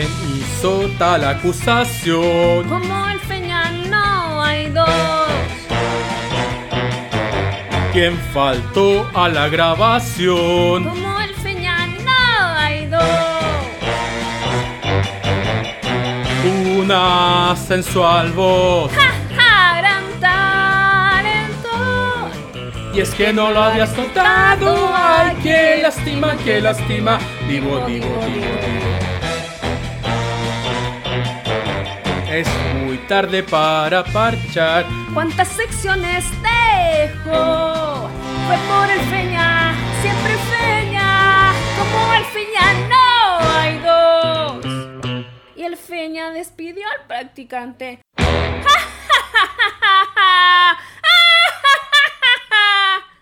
hizo tal acusación. Como el Feña no hay dos. ¿Quién faltó a la grabación? Como el Feña no hay dos. Una sensual voz. ¡Ja, ja! Gran talento. Y es que no lo habías notado. Ay, qué lástima, qué lástima. Digo, digo, digo, digo. Es muy tarde para parchar. ¿Cuántas secciones dejo? Fue por el Feña, siempre Feña. Como el Feña no hay dos. Y el Feña despidió al practicante.